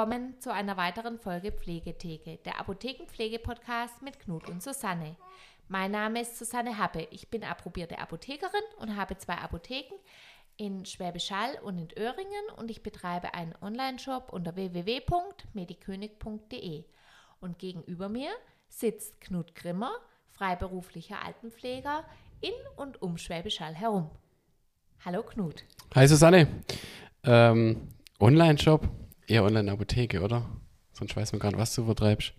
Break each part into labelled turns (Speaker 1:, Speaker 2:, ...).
Speaker 1: willkommen zu einer weiteren Folge Pflegetheke, der Apothekenpflege-Podcast mit Knut und Susanne. Mein Name ist Susanne Happe. Ich bin approbierte Apothekerin und habe zwei Apotheken in Schwäbisch Hall und in Öhringen und ich betreibe einen Online-Shop unter www.medikönig.de. Und gegenüber mir sitzt Knut Grimmer, freiberuflicher Altenpfleger in und um Schwäbisch Hall herum. Hallo Knut.
Speaker 2: Hi Susanne. Ähm, Online-Shop, eher Online-Apotheke, oder? Sonst weiß man gar nicht, was du vertreibst.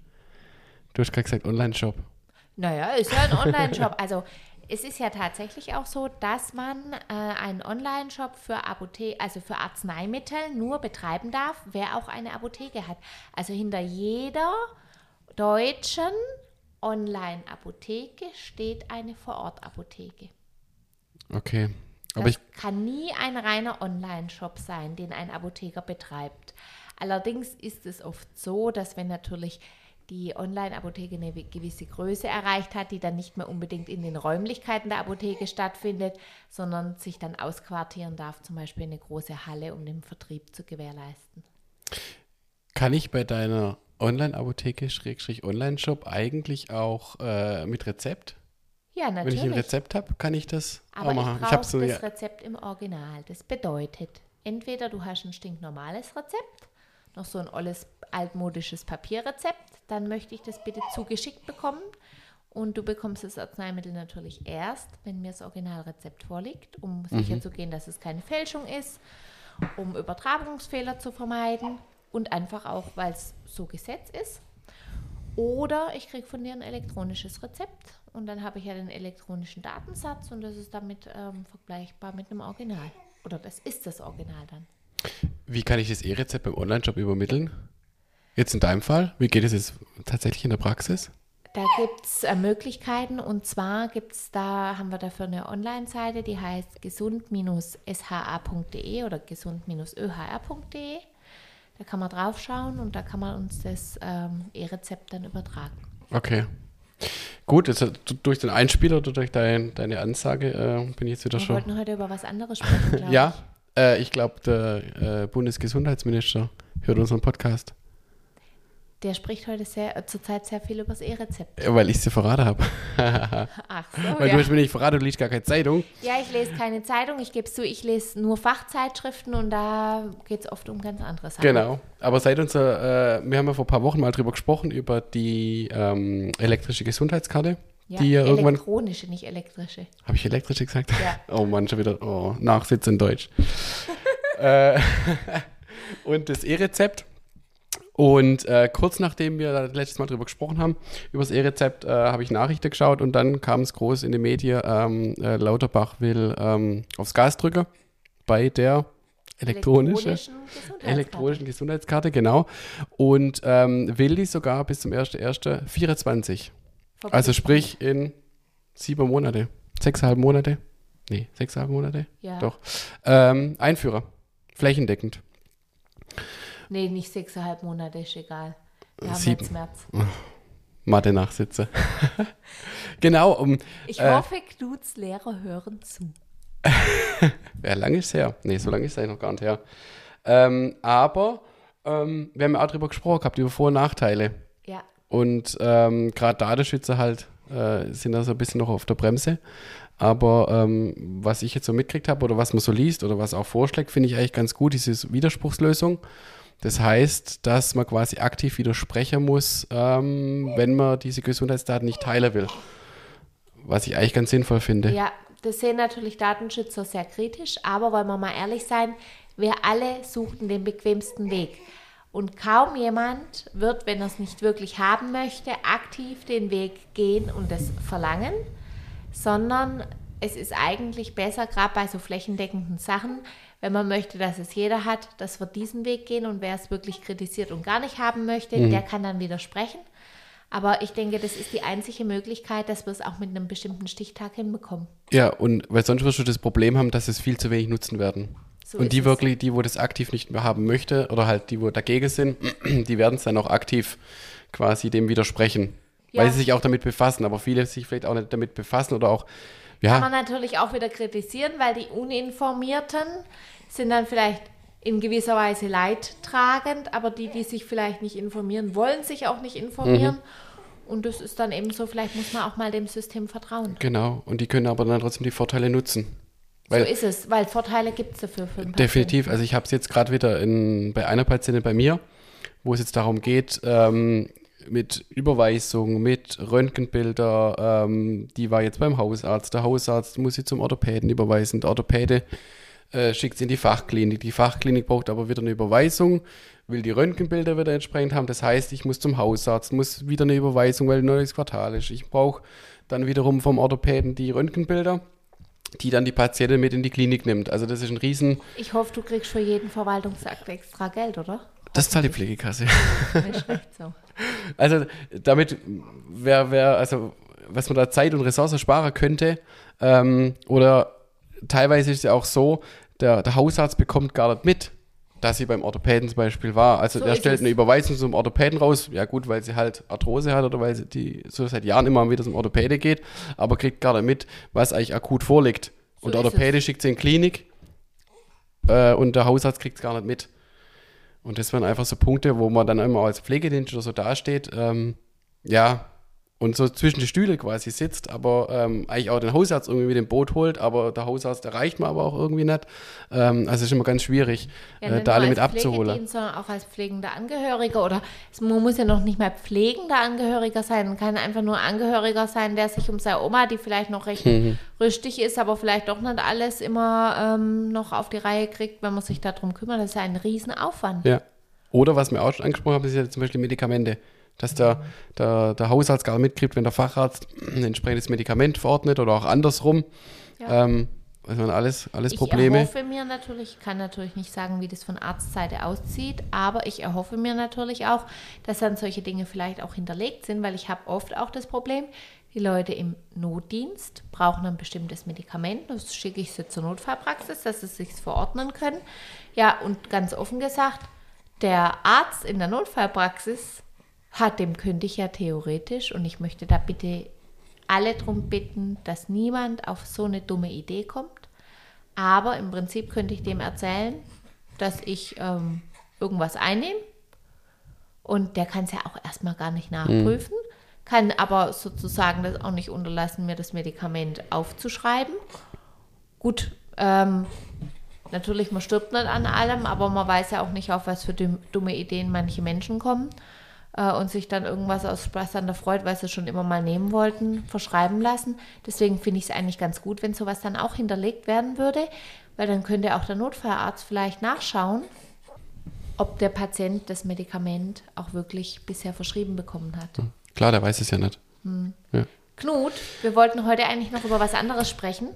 Speaker 2: Du hast gerade gesagt Online-Shop.
Speaker 1: Naja, ist ja ein Online-Shop. Also es ist ja tatsächlich auch so, dass man äh, einen Online-Shop für Apothe also für Arzneimittel nur betreiben darf, wer auch eine Apotheke hat. Also hinter jeder deutschen Online-Apotheke steht eine Vorort-Apotheke.
Speaker 2: Okay.
Speaker 1: Aber das ich kann nie ein reiner Online-Shop sein, den ein Apotheker betreibt. Allerdings ist es oft so, dass wenn natürlich die Online-Apotheke eine gewisse Größe erreicht hat, die dann nicht mehr unbedingt in den Räumlichkeiten der Apotheke stattfindet, sondern sich dann ausquartieren darf, zum Beispiel eine große Halle, um den Vertrieb zu gewährleisten.
Speaker 2: Kann ich bei deiner Online-Apotheke, Schrägstrich Online-Shop eigentlich auch äh, mit Rezept?
Speaker 1: Ja, natürlich.
Speaker 2: Wenn ich ein Rezept habe, kann ich das
Speaker 1: Aber
Speaker 2: auch machen.
Speaker 1: ich brauche so, das. Rezept im Original. Das bedeutet, entweder du hast ein stinknormales Rezept, noch so ein olles altmodisches Papierrezept, dann möchte ich das bitte zugeschickt bekommen. Und du bekommst das Arzneimittel natürlich erst, wenn mir das Originalrezept vorliegt, um mhm. sicherzugehen, dass es keine Fälschung ist, um Übertragungsfehler zu vermeiden und einfach auch, weil es so Gesetz ist. Oder ich kriege von dir ein elektronisches Rezept und dann habe ich ja den elektronischen Datensatz und das ist damit ähm, vergleichbar mit einem Original. Oder das ist das Original dann.
Speaker 2: Wie kann ich das E-Rezept beim Online-Shop übermitteln? Jetzt in deinem Fall, wie geht es jetzt tatsächlich in der Praxis?
Speaker 1: Da gibt es äh, Möglichkeiten und zwar gibt es da, haben wir dafür eine Online-Seite, die heißt gesund-sha.de oder gesund-öhr.de. Da kann man drauf schauen und da kann man uns das ähm, E-Rezept dann übertragen.
Speaker 2: Okay. Gut, jetzt, durch den Einspieler oder durch dein, deine Ansage äh, bin ich jetzt wieder
Speaker 1: wir
Speaker 2: schon.
Speaker 1: Wir wollten heute über was anderes sprechen,
Speaker 2: Ja, äh, ich glaube, der äh, Bundesgesundheitsminister hört unseren Podcast.
Speaker 1: Der spricht heute sehr, äh, zurzeit sehr viel über das E-Rezept.
Speaker 2: Ja, weil ich es dir verraten habe.
Speaker 1: Ach so.
Speaker 2: Weil
Speaker 1: ja.
Speaker 2: du hast mir nicht verraten, du liest gar keine Zeitung.
Speaker 1: Ja, ich lese keine Zeitung, ich gebe zu, ich lese nur Fachzeitschriften und da geht es oft um ganz andere Sachen.
Speaker 2: Genau. Aber seit unser, äh, wir haben ja vor ein paar Wochen mal drüber gesprochen, über die ähm, elektrische Gesundheitskarte.
Speaker 1: Ja,
Speaker 2: die ja irgendwann.
Speaker 1: Elektronische, nicht elektrische.
Speaker 2: Habe ich elektrische gesagt?
Speaker 1: Ja.
Speaker 2: Oh Mann, schon wieder. Oh, Nachsitz in Deutsch. äh, und das E-Rezept und äh, kurz nachdem wir letztes Mal drüber gesprochen haben, über das E-Rezept, äh, habe ich Nachrichten geschaut und dann kam es groß in die Medien, ähm, äh, Lauterbach will ähm, aufs Gas drücken bei der elektronischen, elektronischen, Gesundheitskarte. elektronischen Gesundheitskarte, genau. Und ähm, will die sogar bis zum 1.1.24. Also sprich in sieben Monate, sechseinhalb Monate, nee, sechseinhalb Monate,
Speaker 1: ja.
Speaker 2: doch, ähm, einführen, flächendeckend.
Speaker 1: Nee, nicht sechseinhalb Monate, ist egal. Wir haben
Speaker 2: Sieben.
Speaker 1: jetzt März.
Speaker 2: Mathe nachsitze. genau. Um,
Speaker 1: ich äh, hoffe, Knuts Lehrer hören zu.
Speaker 2: ja, lange ist her. Nee, so lange ist es noch gar nicht her. Ähm, aber ähm, wir haben ja auch darüber gesprochen gehabt, über Vor- und Nachteile. Und ähm, gerade Datenschützer halt äh, sind da so ein bisschen noch auf der Bremse. Aber ähm, was ich jetzt so mitgekriegt habe oder was man so liest oder was auch vorschlägt, finde ich eigentlich ganz gut, diese Widerspruchslösung. Das heißt, dass man quasi aktiv widersprechen muss, ähm, wenn man diese Gesundheitsdaten nicht teilen will. Was ich eigentlich ganz sinnvoll finde.
Speaker 1: Ja, das sehen natürlich Datenschützer sehr kritisch, aber wollen wir mal ehrlich sein, wir alle suchten den bequemsten Weg. Und kaum jemand wird, wenn er es nicht wirklich haben möchte, aktiv den Weg gehen und es verlangen, sondern es ist eigentlich besser, gerade bei so flächendeckenden Sachen, wenn man möchte, dass es jeder hat, dass wir diesen Weg gehen und wer es wirklich kritisiert und gar nicht haben möchte, mhm. der kann dann widersprechen. Aber ich denke, das ist die einzige Möglichkeit, dass wir es auch mit einem bestimmten Stichtag hinbekommen.
Speaker 2: Ja, und weil sonst wirst du das Problem haben, dass es viel zu wenig nutzen werden. So und die wirklich, die, wo das aktiv nicht mehr haben möchte, oder halt die, wo dagegen sind, die werden es dann auch aktiv quasi dem widersprechen. Ja. Weil sie sich auch damit befassen, aber viele sich vielleicht auch nicht damit befassen oder auch
Speaker 1: ja. Kann man natürlich auch wieder kritisieren, weil die Uninformierten sind dann vielleicht in gewisser Weise leidtragend, aber die, die sich vielleicht nicht informieren, wollen sich auch nicht informieren.
Speaker 2: Mhm.
Speaker 1: Und das ist dann eben so, vielleicht muss man auch mal dem System vertrauen.
Speaker 2: Genau. Und die können aber dann trotzdem die Vorteile nutzen. Weil
Speaker 1: so ist es, weil Vorteile gibt es dafür für
Speaker 2: Definitiv. Also ich habe es jetzt gerade wieder in, bei einer Patientin bei mir, wo es jetzt darum geht, ähm, mit Überweisung, mit Röntgenbilder, ähm, die war jetzt beim Hausarzt. Der Hausarzt muss sie zum Orthopäden überweisen. Der Orthopäde äh, schickt sie in die Fachklinik. Die Fachklinik braucht aber wieder eine Überweisung, will die Röntgenbilder wieder entsprechend haben. Das heißt, ich muss zum Hausarzt, muss wieder eine Überweisung, weil ein neues Quartal ist. Ich brauche dann wiederum vom Orthopäden die Röntgenbilder die dann die Patientin mit in die Klinik nimmt. Also das ist ein Riesen...
Speaker 1: Ich hoffe, du kriegst für jeden Verwaltungsakt extra Geld, oder?
Speaker 2: Das zahlt die Pflegekasse.
Speaker 1: Nicht schlecht so.
Speaker 2: Also damit wäre, wär, also was man da Zeit und Ressourcen sparen könnte, ähm, oder teilweise ist es ja auch so, der, der Hausarzt bekommt gar nicht mit, dass sie beim Orthopäden zum Beispiel war. Also
Speaker 1: So
Speaker 2: der stellt
Speaker 1: es.
Speaker 2: eine Überweisung zum Orthopäden raus, ja gut, weil sie halt Arthrose hat oder weil sie die so seit Jahren immer wieder zum Orthopäde geht, aber kriegt gar nicht mit, was eigentlich akut vorliegt.
Speaker 1: So
Speaker 2: und der Orthopäde
Speaker 1: es.
Speaker 2: schickt sie in Klinik äh, und der Hausarzt kriegt es gar nicht mit. Und das wären einfach so Punkte, wo man dann immer als Pflegedienst oder so dasteht, ähm, ja, und so zwischen die Stühle quasi sitzt, aber ähm, eigentlich auch den Hausarzt irgendwie mit dem Boot holt, aber der Hausarzt erreicht man aber auch irgendwie nicht. Ähm, also es ist immer ganz schwierig,
Speaker 1: Ja,
Speaker 2: äh, da alle mit abzuholen.
Speaker 1: Sondern auch als pflegender Angehöriger oder es, man muss ja noch nicht mal pflegender Angehöriger sein, man kann einfach nur Angehöriger sein, der sich um seine Oma, die vielleicht noch recht
Speaker 2: Mhm.
Speaker 1: rüstig ist, aber vielleicht doch nicht alles immer ähm, noch auf die Reihe kriegt, wenn man sich darum kümmert. Das ist ja ein Riesenaufwand.
Speaker 2: Ja. Oder was wir auch schon angesprochen haben, ist ja zum Beispiel Medikamente. Dass der, der, der Hausarzt gar mitkriegt, wenn der Facharzt ein entsprechendes Medikament verordnet oder auch andersrum.
Speaker 1: Ja.
Speaker 2: Ähm, also alles, alles
Speaker 1: Ich
Speaker 2: Probleme.
Speaker 1: erhoffe mir natürlich, ich kann natürlich nicht sagen, wie das von Arztseite aussieht, aber ich erhoffe mir natürlich auch, dass dann solche Dinge vielleicht auch hinterlegt sind, weil ich habe oft auch das Problem, die Leute im Notdienst brauchen ein bestimmtes Medikament, das schicke ich sie zur Notfallpraxis, dass sie es sich verordnen können. Ja, und ganz offen gesagt, der Arzt in der Notfallpraxis hat, dem könnte ich ja theoretisch, und ich möchte da bitte alle darum bitten, dass niemand auf so eine dumme Idee kommt. Aber im Prinzip könnte ich dem erzählen, dass ich ähm, irgendwas einnehme. Und der kann es ja auch erstmal gar nicht nachprüfen, kann aber sozusagen das auch nicht unterlassen, mir das Medikament aufzuschreiben. Gut, ähm, natürlich, man stirbt nicht an allem, aber man weiß ja auch nicht, auf was für dumm- dumme Ideen manche Menschen kommen äh, und sich dann irgendwas aus Spaß an der Freude, weil sie schon immer mal nehmen wollten, verschreiben lassen. Deswegen finde ich es eigentlich ganz gut, wenn sowas dann auch hinterlegt werden würde, weil dann könnte auch der Notfallarzt vielleicht nachschauen, ob der Patient das Medikament auch wirklich bisher verschrieben bekommen hat.
Speaker 2: Klar, der weiß es ja nicht. Ja.
Speaker 1: Knut, wir wollten heute eigentlich noch über was anderes sprechen.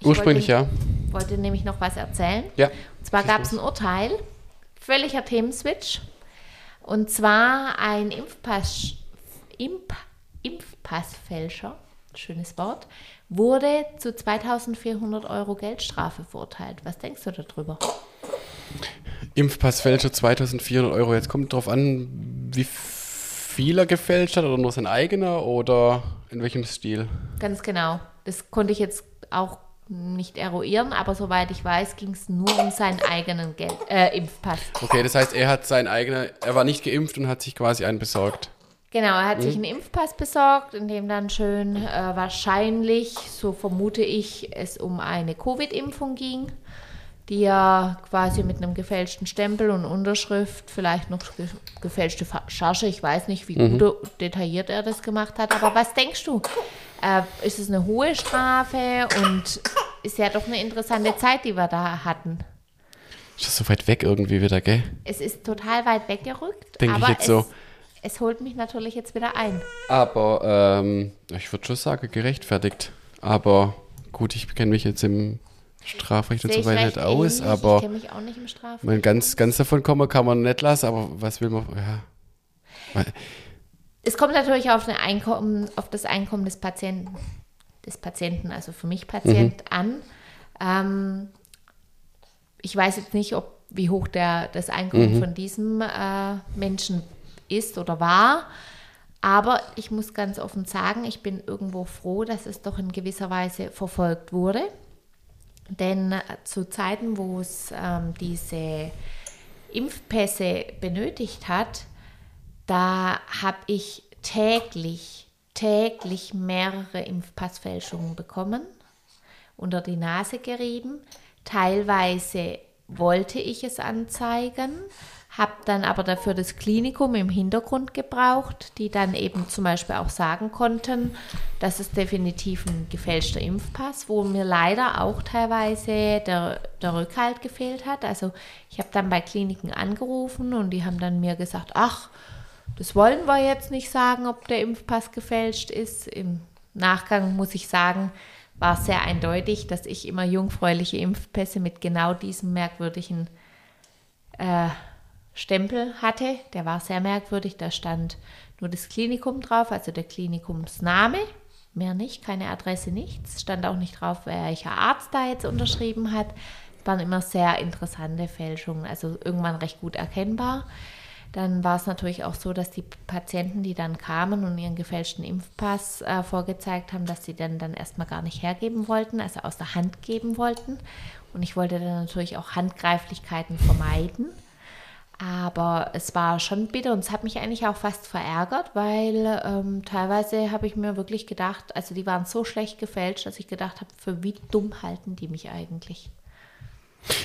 Speaker 1: Ich
Speaker 2: Ursprünglich
Speaker 1: wollte,
Speaker 2: ja.
Speaker 1: wollte nämlich noch was erzählen.
Speaker 2: Ja.
Speaker 1: Und zwar gab es ein Urteil, völliger Themenswitch. Und zwar ein Impfpass, Imp, Impfpassfälscher, schönes Wort, wurde zu 2400 Euro Geldstrafe verurteilt. Was denkst du darüber?
Speaker 2: Impfpassfälscher 2400 Euro. Jetzt kommt drauf an, wie viel er gefälscht hat oder nur sein eigener oder in welchem Stil.
Speaker 1: Ganz genau. Das konnte ich jetzt auch nicht eruieren, aber soweit ich weiß, ging es nur um seinen eigenen Geld, äh, Impfpass.
Speaker 2: Okay, das heißt, er hat sein eigener, er war nicht geimpft und hat sich quasi einen besorgt.
Speaker 1: Genau, er hat sich einen Impfpass besorgt, in dem dann schön äh, wahrscheinlich, so vermute ich, es um eine Covid-Impfung ging, die er quasi mit einem gefälschten Stempel und Unterschrift, vielleicht noch ge gefälschte Charge, ich weiß nicht, wie gut oder detailliert er das gemacht hat, aber was denkst du? Äh, ist es eine hohe Strafe und ist ja doch eine interessante Zeit, die wir da hatten.
Speaker 2: Ist das so weit weg irgendwie wieder, gell?
Speaker 1: Es ist total weit weggerückt,
Speaker 2: Denk ich jetzt
Speaker 1: es,
Speaker 2: so.
Speaker 1: es holt mich natürlich jetzt wieder ein.
Speaker 2: Aber ähm, ich würde schon sagen, gerechtfertigt. Aber gut, ich kenne mich jetzt im Strafrecht und so
Speaker 1: ich
Speaker 2: weiter nicht aus,
Speaker 1: ähnlich. Ich
Speaker 2: aber
Speaker 1: kenne mich auch nicht im Strafrecht.
Speaker 2: man, ganz, ganz davon kommen kann man nicht lassen, aber was will man, ja.
Speaker 1: Es kommt natürlich auf, Einkommen, auf das Einkommen des Patienten, des Patienten, also für mich Patient, an. Ähm, ich weiß jetzt nicht, ob, wie hoch der, das Einkommen von diesem äh, Menschen ist oder war. Aber ich muss ganz offen sagen, ich bin irgendwo froh, dass es doch in gewisser Weise verfolgt wurde. Denn äh, zu Zeiten, wo es ähm, diese Impfpässe benötigt hat, da habe ich täglich, täglich mehrere Impfpassfälschungen bekommen, unter die Nase gerieben. Teilweise wollte ich es anzeigen, habe dann aber dafür das Klinikum im Hintergrund gebraucht, die dann eben zum Beispiel auch sagen konnten, das ist definitiv ein gefälschter Impfpass, wo mir leider auch teilweise der, der Rückhalt gefehlt hat. Also ich habe dann bei Kliniken angerufen und die haben dann mir gesagt, ach, das wollen wir jetzt nicht sagen, ob der Impfpass gefälscht ist. Im Nachgang muss ich sagen, war sehr eindeutig, dass ich immer jungfräuliche Impfpässe mit genau diesem merkwürdigen äh, Stempel hatte. Der war sehr merkwürdig. Da stand nur das Klinikum drauf, also der Klinikumsname. Mehr nicht, keine Adresse, nichts. Stand auch nicht drauf, welcher Arzt da jetzt unterschrieben hat. Es waren immer sehr interessante Fälschungen, also irgendwann recht gut erkennbar. Dann war es natürlich auch so, dass die Patienten, die dann kamen und ihren gefälschten Impfpass äh, vorgezeigt haben, dass sie den dann erstmal gar nicht hergeben wollten, also aus der Hand geben wollten. Und ich wollte dann natürlich auch Handgreiflichkeiten vermeiden. Aber es war schon bitter und es hat mich eigentlich auch fast verärgert, weil ähm, teilweise habe ich mir wirklich gedacht, also die waren so schlecht gefälscht, dass ich gedacht habe, für wie dumm halten die mich eigentlich.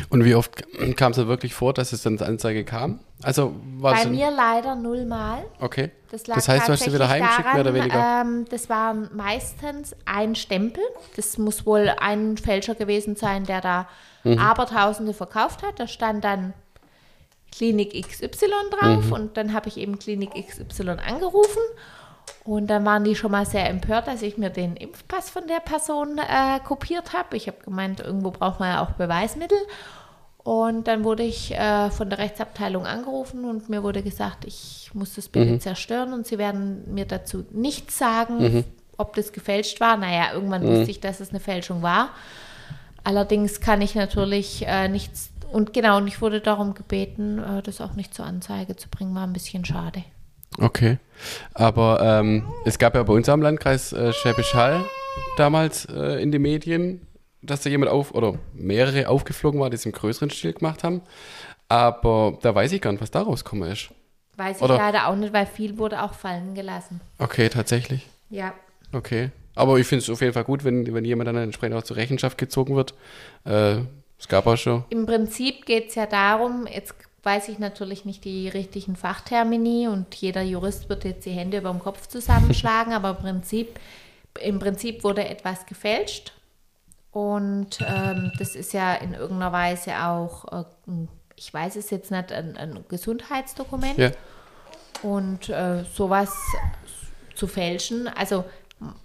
Speaker 2: Und wie oft kam es wirklich vor, dass es dann zur Anzeige kam? Also
Speaker 1: war Bei mir leider nullmal.
Speaker 2: Okay. Das, das heißt, du hast sie wieder heimgeschickt, daran, mehr oder weniger?
Speaker 1: Ähm, das war meistens ein Stempel. Das muss wohl ein Fälscher gewesen sein, der da mhm. Abertausende verkauft hat. Da stand dann Klinik XY drauf mhm. und dann habe ich eben Klinik XY angerufen und dann waren die schon mal sehr empört, dass ich mir den Impfpass von der Person äh, kopiert habe. Ich habe gemeint, irgendwo braucht man ja auch Beweismittel. Und dann wurde ich äh, von der Rechtsabteilung angerufen und mir wurde gesagt, ich muss das bitte mhm. zerstören und sie werden mir dazu nichts sagen, mhm. ob das gefälscht war. Naja, irgendwann mhm. wusste ich, dass es eine Fälschung war. Allerdings kann ich natürlich äh, nichts und genau, und ich wurde darum gebeten, äh, das auch nicht zur Anzeige zu bringen, war ein bisschen schade.
Speaker 2: Okay. Aber ähm, es gab ja bei uns am Landkreis äh, Schwäbisch Hall damals äh, in den Medien, dass da jemand auf oder mehrere aufgeflogen war, die es im größeren Stil gemacht haben. Aber da weiß ich gar nicht, was daraus gekommen ist.
Speaker 1: Weiß ich oder? leider auch nicht, weil viel wurde auch fallen gelassen.
Speaker 2: Okay, tatsächlich.
Speaker 1: Ja.
Speaker 2: Okay. Aber ich finde es auf jeden Fall gut, wenn, wenn jemand dann entsprechend auch zur Rechenschaft gezogen wird. Äh, es gab auch schon.
Speaker 1: Im Prinzip geht es ja darum, jetzt weiß ich natürlich nicht die richtigen Fachtermini und jeder Jurist wird jetzt die Hände über dem Kopf zusammenschlagen, aber im Prinzip, im Prinzip wurde etwas gefälscht und ähm, das ist ja in irgendeiner Weise auch, äh, ich weiß es jetzt nicht, ein, ein Gesundheitsdokument. Ja. Und äh, sowas zu fälschen, also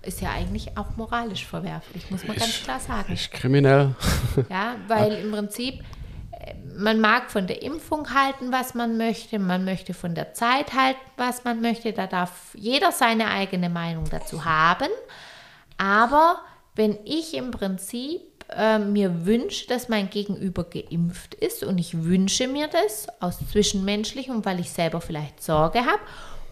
Speaker 1: ist ja eigentlich auch moralisch verwerflich, muss man ich, ganz klar sagen.
Speaker 2: Ist kriminell.
Speaker 1: Ja, weil im Prinzip, man mag von der Impfung halten, was man möchte, man möchte von der Zeit halten, was man möchte, da darf jeder seine eigene Meinung dazu haben. Aber wenn ich im Prinzip äh, mir wünsche, dass mein Gegenüber geimpft ist und ich wünsche mir das aus zwischenmenschlichem weil ich selber vielleicht Sorge habe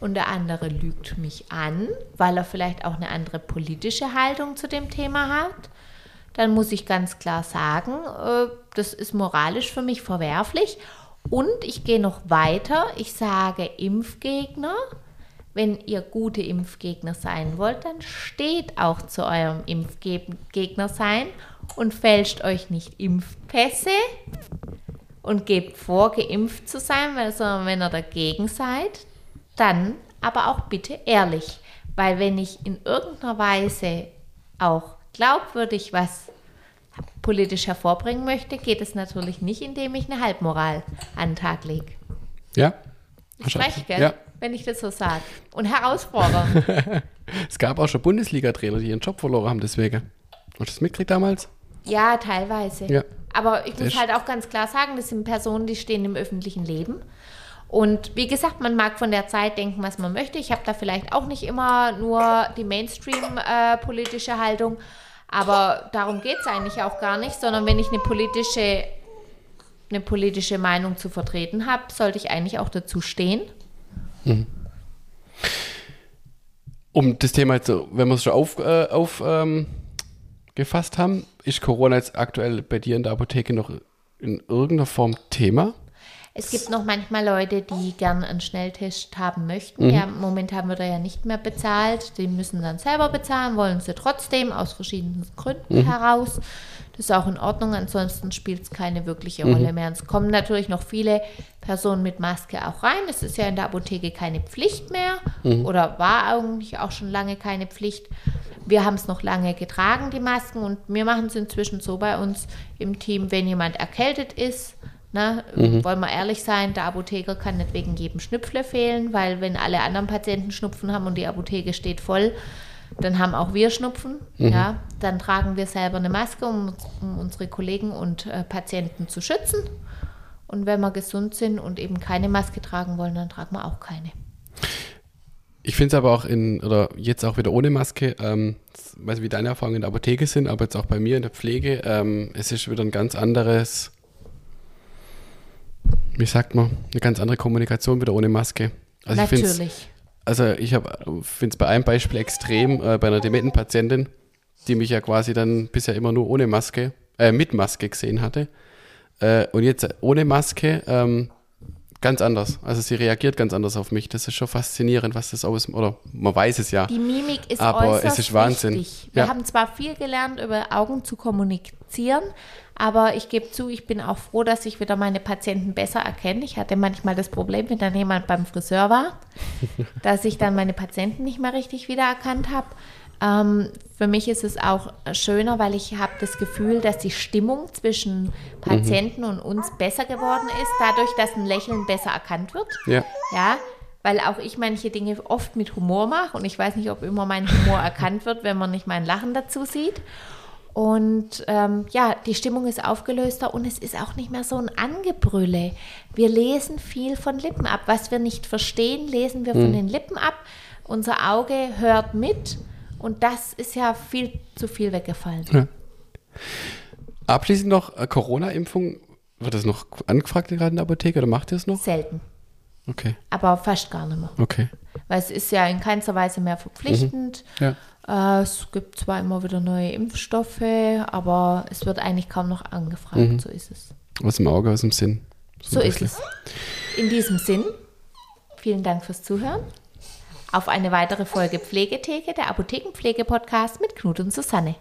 Speaker 1: und der andere lügt mich an, weil er vielleicht auch eine andere politische Haltung zu dem Thema hat, dann muss ich ganz klar sagen, äh, das ist moralisch für mich verwerflich. Und ich gehe noch weiter. Ich sage Impfgegner. Wenn ihr gute Impfgegner sein wollt, dann steht auch zu eurem Impfgegner sein und fälscht euch nicht Impfpässe und gebt vor, geimpft zu sein, weil sondern wenn ihr dagegen seid, dann aber auch bitte ehrlich. Weil wenn ich in irgendeiner Weise auch glaubwürdig was politisch hervorbringen möchte, geht es natürlich nicht, indem ich eine Halbmoral an den Tag lege.
Speaker 2: Ja.
Speaker 1: Frech, gell? Ja. Wenn ich das so sage. Und herausfordern.
Speaker 2: es gab auch schon Bundesliga-Trainer, die ihren Job verloren haben deswegen. Hast du das mitgekriegt damals?
Speaker 1: Ja, teilweise. Ja. Aber ich muss halt auch ganz klar sagen, das sind Personen, die stehen im öffentlichen Leben. Und wie gesagt, man mag von der Zeit denken, was man möchte. Ich habe da vielleicht auch nicht immer nur die Mainstream-politische äh, Haltung, aber darum geht es eigentlich auch gar nicht, sondern wenn ich eine politische, eine politische Meinung zu vertreten habe, sollte ich eigentlich auch dazu stehen. Mhm.
Speaker 2: Um das Thema jetzt, wenn wir es schon auf, äh, auf ähm, haben. Ist Corona jetzt aktuell bei dir in der Apotheke noch in irgendeiner Form Thema?
Speaker 1: Es gibt noch manchmal Leute, die gern einen Schnelltest haben möchten. Ja, momentan wird er ja nicht mehr bezahlt. Die müssen dann selber bezahlen, wollen sie trotzdem aus verschiedenen Gründen heraus. Das ist auch in Ordnung, ansonsten spielt es keine wirkliche Rolle mehr. Und es kommen natürlich noch viele Personen mit Maske auch rein. Es ist ja in der Apotheke keine Pflicht mehr oder war eigentlich auch schon lange keine Pflicht. Wir haben es noch lange getragen, die Masken, und wir machen es inzwischen so bei uns im Team, wenn jemand erkältet ist, Ne? Wollen wir ehrlich sein, der Apotheker kann nicht wegen jedem Schnupfle fehlen, weil wenn alle anderen Patienten Schnupfen haben und die Apotheke steht voll, dann haben auch wir Schnupfen. Ja? Dann tragen wir selber eine Maske, um, um unsere Kollegen und äh, Patienten zu schützen. Und wenn wir gesund sind und eben keine Maske tragen wollen, dann tragen wir auch keine.
Speaker 2: Ich finde es aber auch in, oder jetzt auch wieder ohne Maske, ähm, ich weiß nicht, wie deine Erfahrungen in der Apotheke sind, aber jetzt auch bei mir in der Pflege, ähm, es ist wieder ein ganz anderes, wie sagt man, eine ganz andere Kommunikation wieder ohne Maske. Also ich
Speaker 1: Natürlich.
Speaker 2: Also ich finde es bei einem Beispiel extrem, äh, bei einer dementen Patientin, die mich ja quasi dann bisher immer nur ohne Maske, äh, mit Maske gesehen hatte. Äh, und jetzt ohne Maske ähm, ganz anders. Also sie reagiert ganz anders auf mich. Das ist schon faszinierend, was das aus, oder man weiß es ja.
Speaker 1: Die Mimik ist
Speaker 2: Aber es ist Wahnsinn.
Speaker 1: wichtig. Wir
Speaker 2: Ja.
Speaker 1: haben zwar viel gelernt, über Augen zu kommunizieren, aber ich gebe zu, ich bin auch froh, dass ich wieder meine Patienten besser erkenne. Ich hatte manchmal das Problem, wenn dann jemand beim Friseur war, dass ich dann meine Patienten nicht mehr richtig wiedererkannt habe. Ähm, für mich ist es auch schöner, weil ich habe das Gefühl, dass die Stimmung zwischen Patienten und uns besser geworden ist, dadurch, dass ein Lächeln besser erkannt wird.
Speaker 2: Ja.
Speaker 1: Ja, weil auch ich manche Dinge oft mit Humor mache und ich weiß nicht, ob immer mein Humor erkannt wird, wenn man nicht mein Lachen dazu sieht. Und ähm, ja, die Stimmung ist aufgelöster und es ist auch nicht mehr so ein Angebrülle. Wir lesen viel von Lippen ab. Was wir nicht verstehen, lesen wir von den Lippen ab. Unser Auge hört mit und das ist ja viel zu viel weggefallen.
Speaker 2: Abschließend noch äh, Corona-Impfung. Wird das noch angefragt gerade in der Apotheke oder macht ihr es noch?
Speaker 1: Selten,
Speaker 2: Okay,
Speaker 1: aber fast gar nicht mehr.
Speaker 2: okay.
Speaker 1: Weil es ist ja in keinster Weise mehr verpflichtend.
Speaker 2: Ja.
Speaker 1: Äh, es gibt zwar immer wieder neue Impfstoffe, aber es wird eigentlich kaum noch angefragt. So ist es.
Speaker 2: Aus dem Auge, aus dem Sinn.
Speaker 1: So
Speaker 2: ein
Speaker 1: ist es. In diesem Sinn, vielen Dank fürs Zuhören. Auf eine weitere Folge Pflegetheke, der Apothekenpflege-Podcast mit Knut und Susanne.